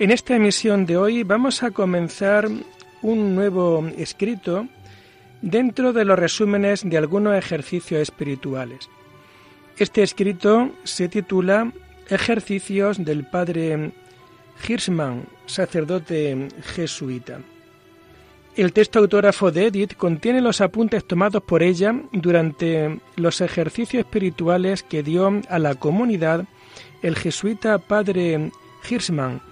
En esta emisión de hoy vamos a comenzar un nuevo escrito dentro de los resúmenes de algunos ejercicios espirituales. Este escrito se titula Ejercicios del Padre Hirschman, sacerdote jesuita. El texto autógrafo de Edith contiene los apuntes tomados por ella durante los ejercicios espirituales que dio a la comunidad el jesuita padre Hirschman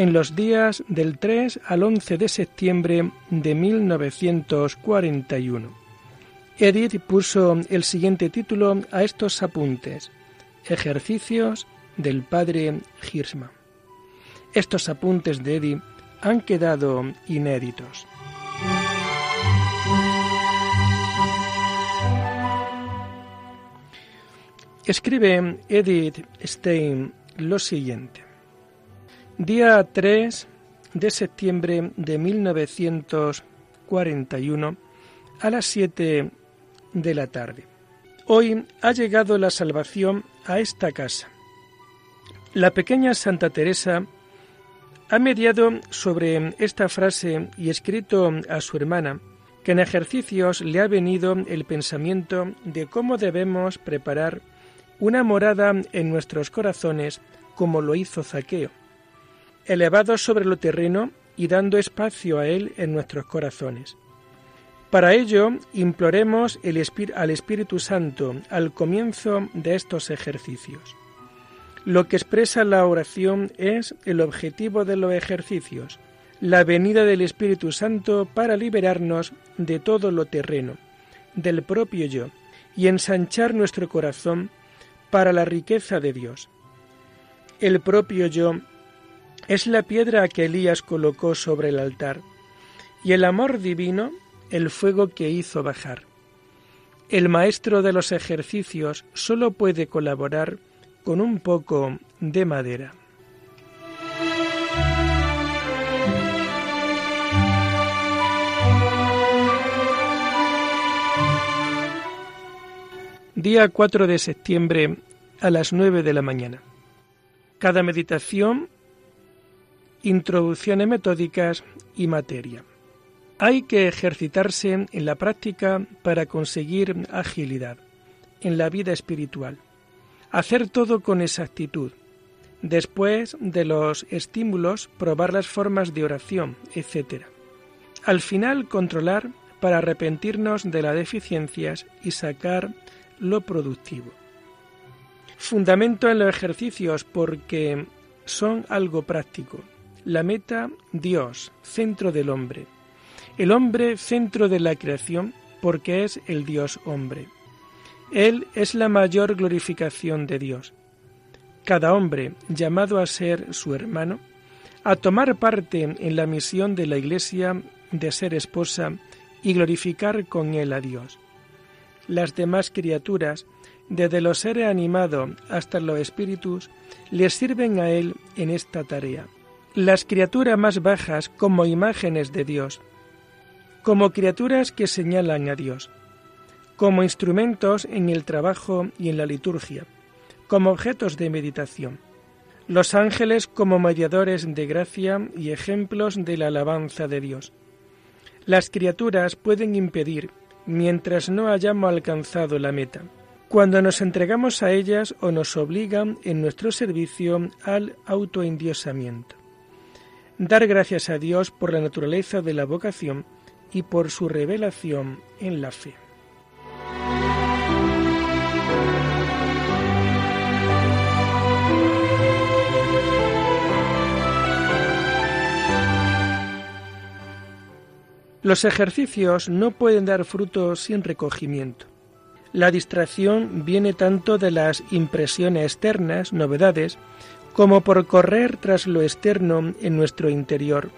en los días del 3 al 11 de septiembre de 1941. Edith puso el siguiente título a estos apuntes, Ejercicios del padre Hirschman. Estos apuntes de Edith han quedado inéditos. Escribe Edith Stein lo siguiente. Día 3 de septiembre de 1941 a las 7 de la tarde. Hoy ha llegado la salvación a esta casa. La pequeña Santa Teresa ha mediado sobre esta frase y escrito a su hermana que en ejercicios le ha venido el pensamiento de cómo debemos preparar una morada en nuestros corazones como lo hizo Zaqueo, elevado sobre lo terreno y dando espacio a él en nuestros corazones. Para ello, imploremos al Espíritu Santo al comienzo de estos ejercicios. Lo que expresa la oración es el objetivo de los ejercicios, la venida del Espíritu Santo para liberarnos de todo lo terreno, del propio yo, y ensanchar nuestro corazón para la riqueza de Dios. El propio yo es la piedra que Elías colocó sobre el altar, y el amor divino el fuego que hizo bajar. El maestro de los ejercicios sólo puede colaborar con un poco de madera. Día 4 de septiembre a las 9 de la mañana. Cada meditación, introducciones metódicas y materia. Hay que ejercitarse en la práctica para conseguir agilidad en la vida espiritual. Hacer todo con exactitud. Después de los estímulos, probar las formas de oración, etc. Al final, controlar para arrepentirnos de las deficiencias y sacar lo productivo. Fundamento en los ejercicios porque son algo práctico. La meta, Dios, centro del hombre. El hombre, centro de la creación, porque es el Dios hombre. Él es la mayor glorificación de Dios. Cada hombre, llamado a ser su hermano, a tomar parte en la misión de la Iglesia de ser esposa y glorificar con él a Dios las demás criaturas, desde los seres animados hasta los espíritus, les sirven a Él en esta tarea. Las criaturas más bajas como imágenes de Dios, como criaturas que señalan a Dios, como instrumentos en el trabajo y en la liturgia, como objetos de meditación. Los ángeles como mediadores de gracia y ejemplos de la alabanza de Dios. Las criaturas pueden impedir mientras no hayamos alcanzado la meta, cuando nos entregamos a ellas o nos obligan en nuestro servicio al autoendiosamiento. Dar gracias a Dios por la naturaleza de la vocación y por su revelación en la fe. Los ejercicios no pueden dar fruto sin recogimiento. La distracción viene tanto de las impresiones externas, novedades, como por correr tras lo externo en nuestro interior,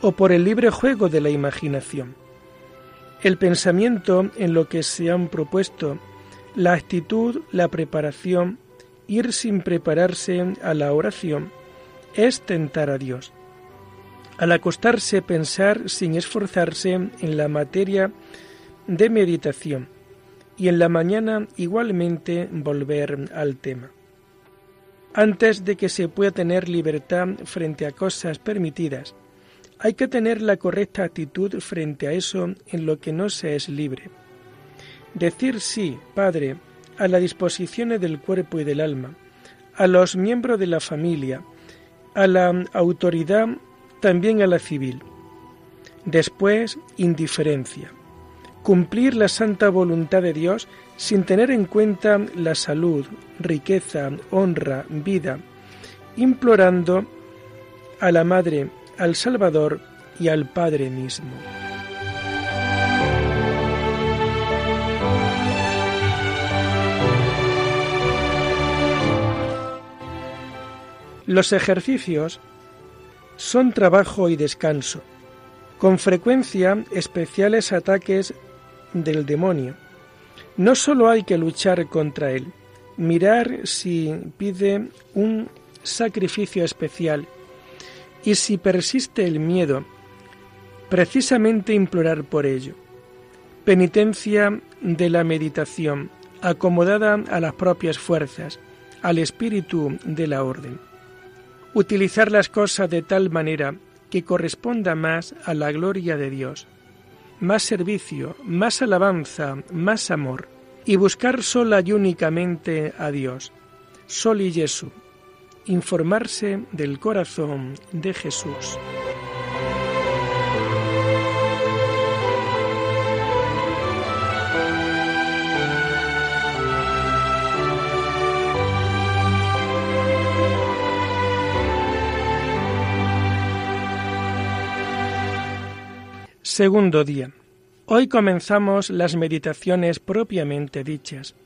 o por el libre juego de la imaginación. El pensamiento en lo que se han propuesto, la actitud, la preparación, ir sin prepararse a la oración, es tentar a Dios. Al acostarse pensar sin esforzarse en la materia de meditación y en la mañana igualmente volver al tema. Antes de que se pueda tener libertad frente a cosas permitidas, hay que tener la correcta actitud frente a eso en lo que no se es libre. Decir sí, Padre, a las disposiciones del cuerpo y del alma, a los miembros de la familia, a la autoridad, también a la civil. Después, indiferencia. Cumplir la santa voluntad de Dios sin tener en cuenta la salud, riqueza, honra, vida, implorando a la Madre al Salvador y al Padre mismo. Los ejercicios son trabajo y descanso, con frecuencia especiales ataques del demonio. No solo hay que luchar contra él, mirar si pide un sacrificio especial y si persiste el miedo, precisamente implorar por ello. Penitencia de la meditación, acomodada a las propias fuerzas, al espíritu de la orden. Utilizar las cosas de tal manera que corresponda más a la gloria de Dios. Más servicio, más alabanza, más amor. Y buscar sola y únicamente a Dios. Sol y Jesús informarse del corazón de Jesús. Segundo día. Hoy comenzamos las meditaciones propiamente dichas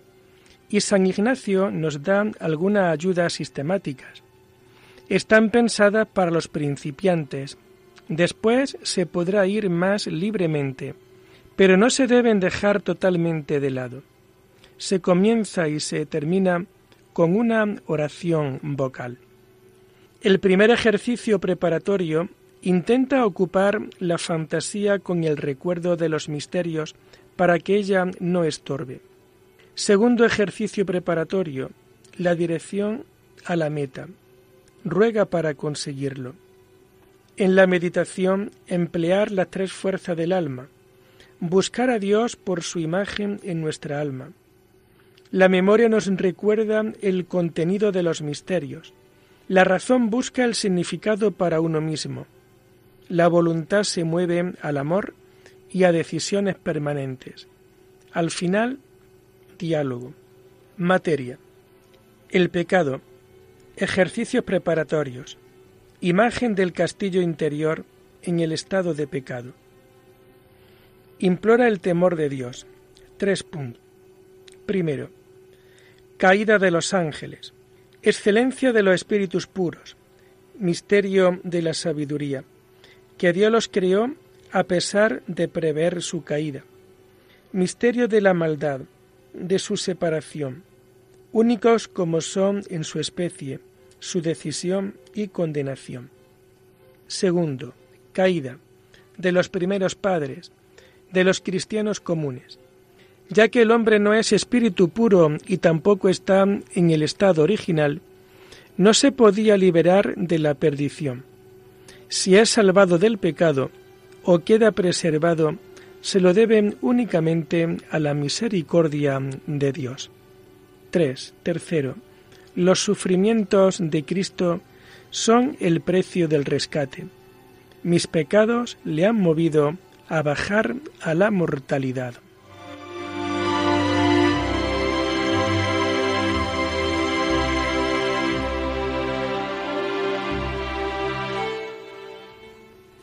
y San Ignacio nos da algunas ayudas sistemáticas. Están pensadas para los principiantes. Después se podrá ir más libremente, pero no se deben dejar totalmente de lado. Se comienza y se termina con una oración vocal. El primer ejercicio preparatorio intenta ocupar la fantasía con el recuerdo de los misterios para que ella no estorbe. Segundo ejercicio preparatorio, la dirección a la meta. Ruega para conseguirlo. En la meditación, emplear las tres fuerzas del alma. Buscar a Dios por su imagen en nuestra alma. La memoria nos recuerda el contenido de los misterios. La razón busca el significado para uno mismo. La voluntad se mueve al amor y a decisiones permanentes. Al final, diálogo. Materia. El pecado. Ejercicios preparatorios. Imagen del castillo interior en el estado de pecado. Implora el temor de Dios. Tres puntos. Primero. Caída de los ángeles. Excelencia de los espíritus puros. Misterio de la sabiduría. Que Dios los creó a pesar de prever su caída. Misterio de la maldad de su separación, únicos como son en su especie, su decisión y condenación. Segundo, caída de los primeros padres, de los cristianos comunes. Ya que el hombre no es espíritu puro y tampoco está en el estado original, no se podía liberar de la perdición. Si es salvado del pecado o queda preservado se lo deben únicamente a la misericordia de Dios. 3. Tercero, los sufrimientos de Cristo son el precio del rescate. Mis pecados le han movido a bajar a la mortalidad.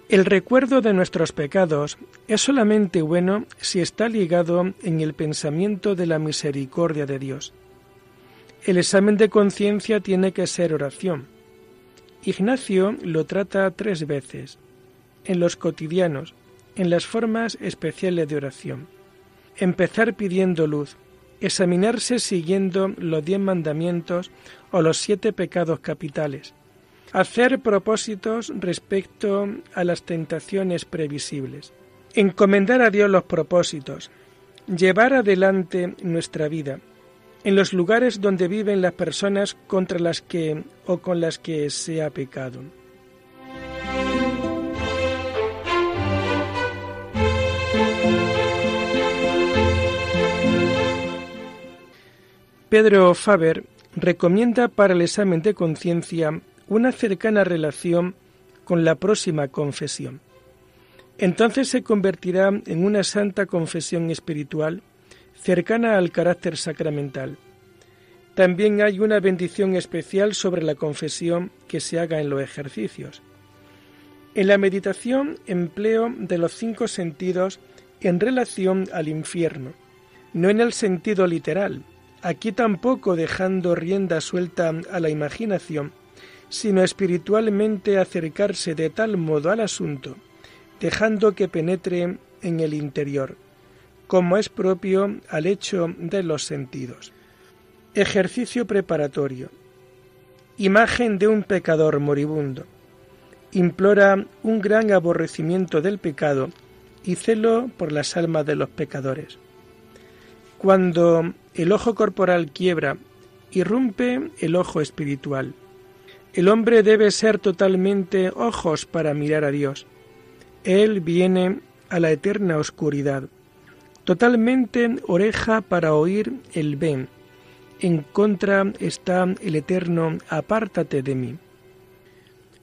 El recuerdo de nuestros pecados es solamente bueno si está ligado en el pensamiento de la misericordia de Dios. El examen de conciencia tiene que ser oración. Ignacio lo trata tres veces, en los cotidianos, en las formas especiales de oración. Empezar pidiendo luz, examinarse siguiendo los diez mandamientos o los siete pecados capitales, hacer propósitos respecto a las tentaciones previsibles, encomendar a Dios los propósitos, llevar adelante nuestra vida, en los lugares donde viven las personas contra las que o con las que se ha pecado. Pedro Faber recomienda para el examen de conciencia una cercana relación con la próxima confesión. Entonces se convertirá en una santa confesión espiritual cercana al carácter sacramental. También hay una bendición especial sobre la confesión que se haga en los ejercicios. En la meditación empleo de los cinco sentidos en relación al infierno, no en el sentido literal, aquí tampoco dejando rienda suelta a la imaginación, sino espiritualmente acercarse de tal modo al asunto, dejando que penetre en el interior, como es propio al hecho de los sentidos. Ejercicio preparatorio. Imagen de un pecador moribundo. Implora un gran aborrecimiento del pecado y celo por las almas de los pecadores. Cuando el ojo corporal quiebra, irrumpe el ojo espiritual. El hombre debe ser totalmente ojos para mirar a Dios. Él viene a la eterna oscuridad. Totalmente oreja para oír el ven. En contra está el eterno apártate de mí.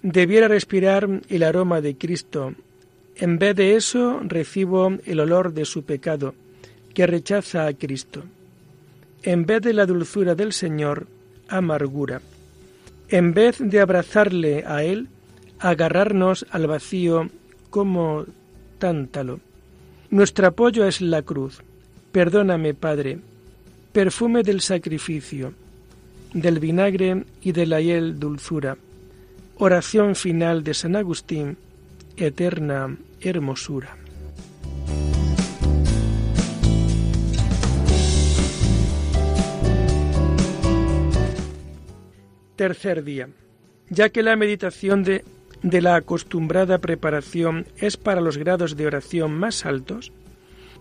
Debiera respirar el aroma de Cristo. En vez de eso recibo el olor de su pecado, que rechaza a Cristo. En vez de la dulzura del Señor, amargura. En vez de abrazarle a Él, agarrarnos al vacío como tántalo. Nuestro apoyo es la cruz. Perdóname, Padre, perfume del sacrificio, del vinagre y de la hiel dulzura. Oración final de San Agustín, eterna hermosura. Tercer día. Ya que la meditación de, de la acostumbrada preparación es para los grados de oración más altos,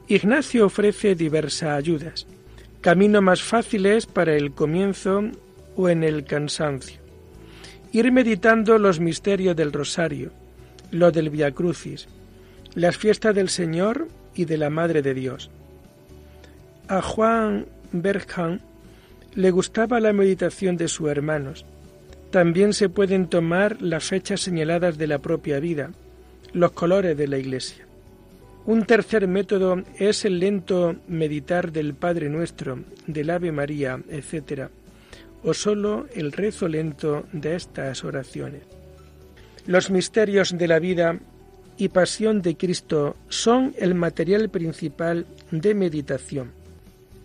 Ignacio ofrece diversas ayudas, camino más fáciles para el comienzo o en el cansancio. Ir meditando los misterios del rosario, lo del Via Crucis, las fiestas del Señor y de la Madre de Dios. A Juan Bergham le gustaba la meditación de sus hermanos. También se pueden tomar las fechas señaladas de la propia vida, los colores de la Iglesia. Un tercer método es el lento meditar del Padre Nuestro, del Ave María, etc., o sólo el rezo lento de estas oraciones. Los misterios de la vida y pasión de Cristo son el material principal de meditación.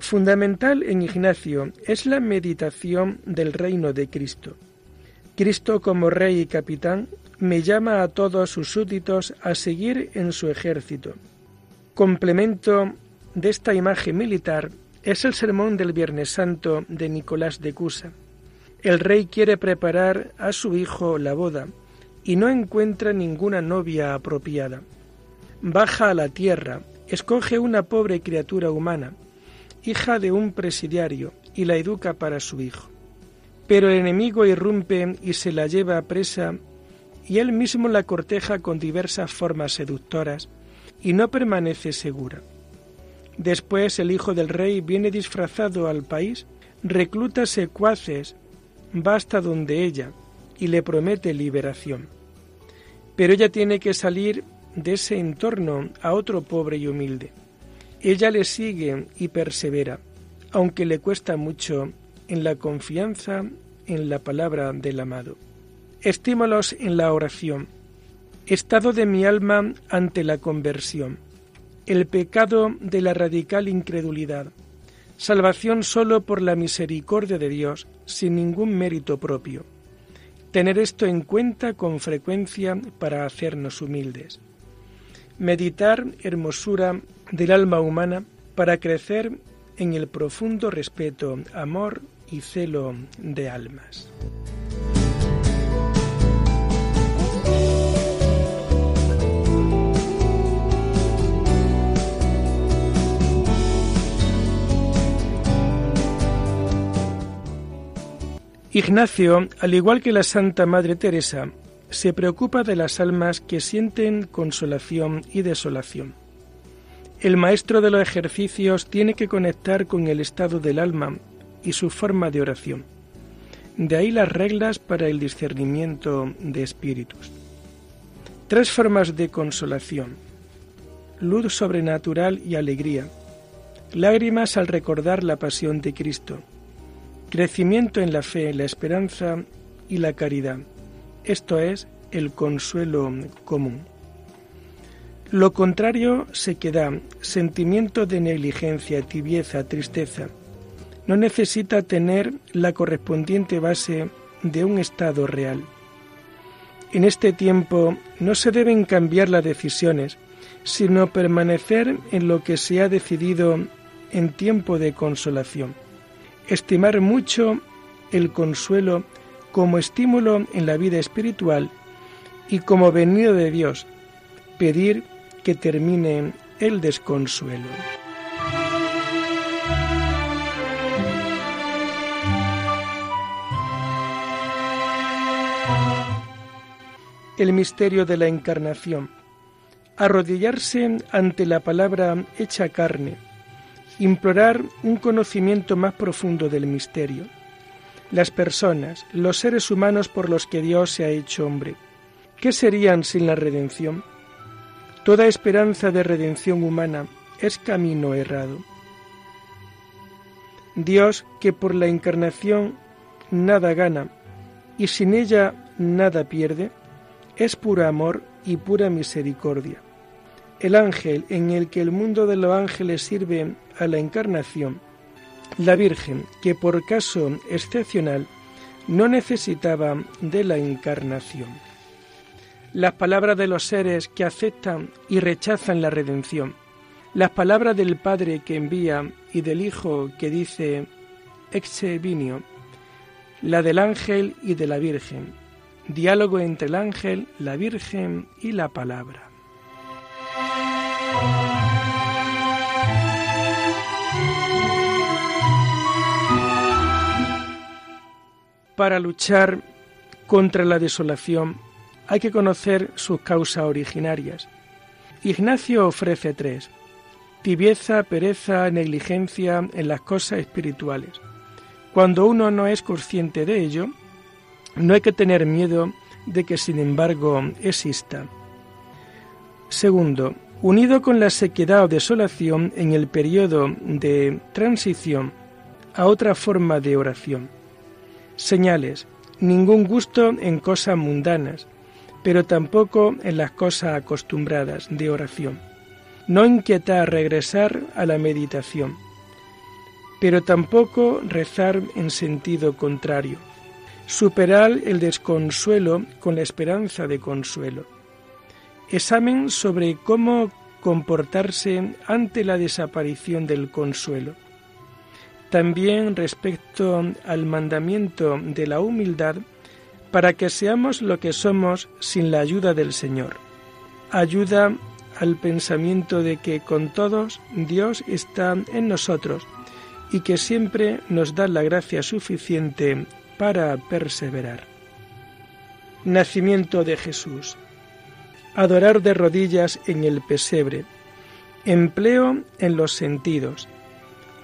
Fundamental en Ignacio es la meditación del reino de Cristo. Cristo como rey y capitán me llama a todos sus súbditos a seguir en su ejército. Complemento de esta imagen militar es el sermón del Viernes Santo de Nicolás de Cusa. El rey quiere preparar a su hijo la boda y no encuentra ninguna novia apropiada. Baja a la tierra, escoge una pobre criatura humana, hija de un presidiario, y la educa para su hijo. Pero el enemigo irrumpe y se la lleva a presa, y él mismo la corteja con diversas formas seductoras, y no permanece segura. Después el hijo del rey viene disfrazado al país, recluta secuaces, va hasta donde ella, y le promete liberación. Pero ella tiene que salir de ese entorno a otro pobre y humilde. Ella le sigue y persevera, aunque le cuesta mucho en la confianza en la palabra del amado. Estímulos en la oración. Estado de mi alma ante la conversión. El pecado de la radical incredulidad. Salvación solo por la misericordia de Dios, sin ningún mérito propio. Tener esto en cuenta con frecuencia para hacernos humildes. Meditar hermosura del alma humana para crecer en el profundo respeto, amor y celo de almas. Ignacio, al igual que la Santa Madre Teresa, se preocupa de las almas que sienten consolación y desolación. El maestro de los ejercicios tiene que conectar con el estado del alma y su forma de oración. De ahí las reglas para el discernimiento de espíritus. Tres formas de consolación. Luz sobrenatural y alegría. Lágrimas al recordar la pasión de Cristo crecimiento en la fe, la esperanza y la caridad. Esto es el consuelo común. Lo contrario se queda sentimiento de negligencia, tibieza, tristeza. No necesita tener la correspondiente base de un estado real. En este tiempo no se deben cambiar las decisiones, sino permanecer en lo que se ha decidido en tiempo de consolación estimar mucho el consuelo como estímulo en la vida espiritual y como venido de Dios, pedir que termine el desconsuelo. El misterio de la encarnación. Arrodillarse ante la palabra hecha carne implorar un conocimiento más profundo del misterio. Las personas, los seres humanos por los que Dios se ha hecho hombre, ¿qué serían sin la redención? Toda esperanza de redención humana es camino errado. Dios, que por la encarnación nada gana y sin ella nada pierde, es pura amor y pura misericordia. El ángel en el que el mundo de los ángeles sirve a la encarnación, la Virgen, que por caso excepcional no necesitaba de la encarnación. Las palabras de los seres que aceptan y rechazan la redención, las palabras del Padre que envía y del Hijo que dice exe vinio, la del ángel y de la Virgen, diálogo entre el ángel, la Virgen y la palabra. Para luchar contra la desolación hay que conocer sus causas originarias. Ignacio ofrece tres. Tibieza, pereza, negligencia en las cosas espirituales. Cuando uno no es consciente de ello, no hay que tener miedo de que sin embargo exista. Segundo, unido con la sequedad o desolación en el periodo de transición a otra forma de oración Señales. Ningún gusto en cosas mundanas, pero tampoco en las cosas acostumbradas de oración. No inquietar regresar a la meditación, pero tampoco rezar en sentido contrario. Superar el desconsuelo con la esperanza de consuelo. Examen sobre cómo comportarse ante la desaparición del consuelo también respecto al mandamiento de la humildad para que seamos lo que somos sin la ayuda del Señor. Ayuda al pensamiento de que con todos Dios está en nosotros y que siempre nos da la gracia suficiente para perseverar. Nacimiento de Jesús. Adorar de rodillas en el pesebre. Empleo en los sentidos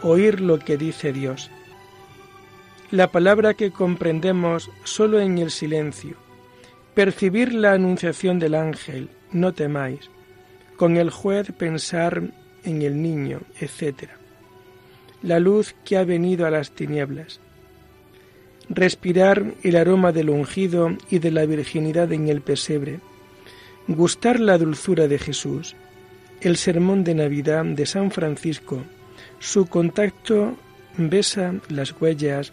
oír lo que dice Dios. La palabra que comprendemos solo en el silencio. Percibir la anunciación del ángel, no temáis. Con el juez pensar en el niño, etc. La luz que ha venido a las tinieblas. Respirar el aroma del ungido y de la virginidad en el pesebre. Gustar la dulzura de Jesús. El sermón de Navidad de San Francisco su contacto besa las huellas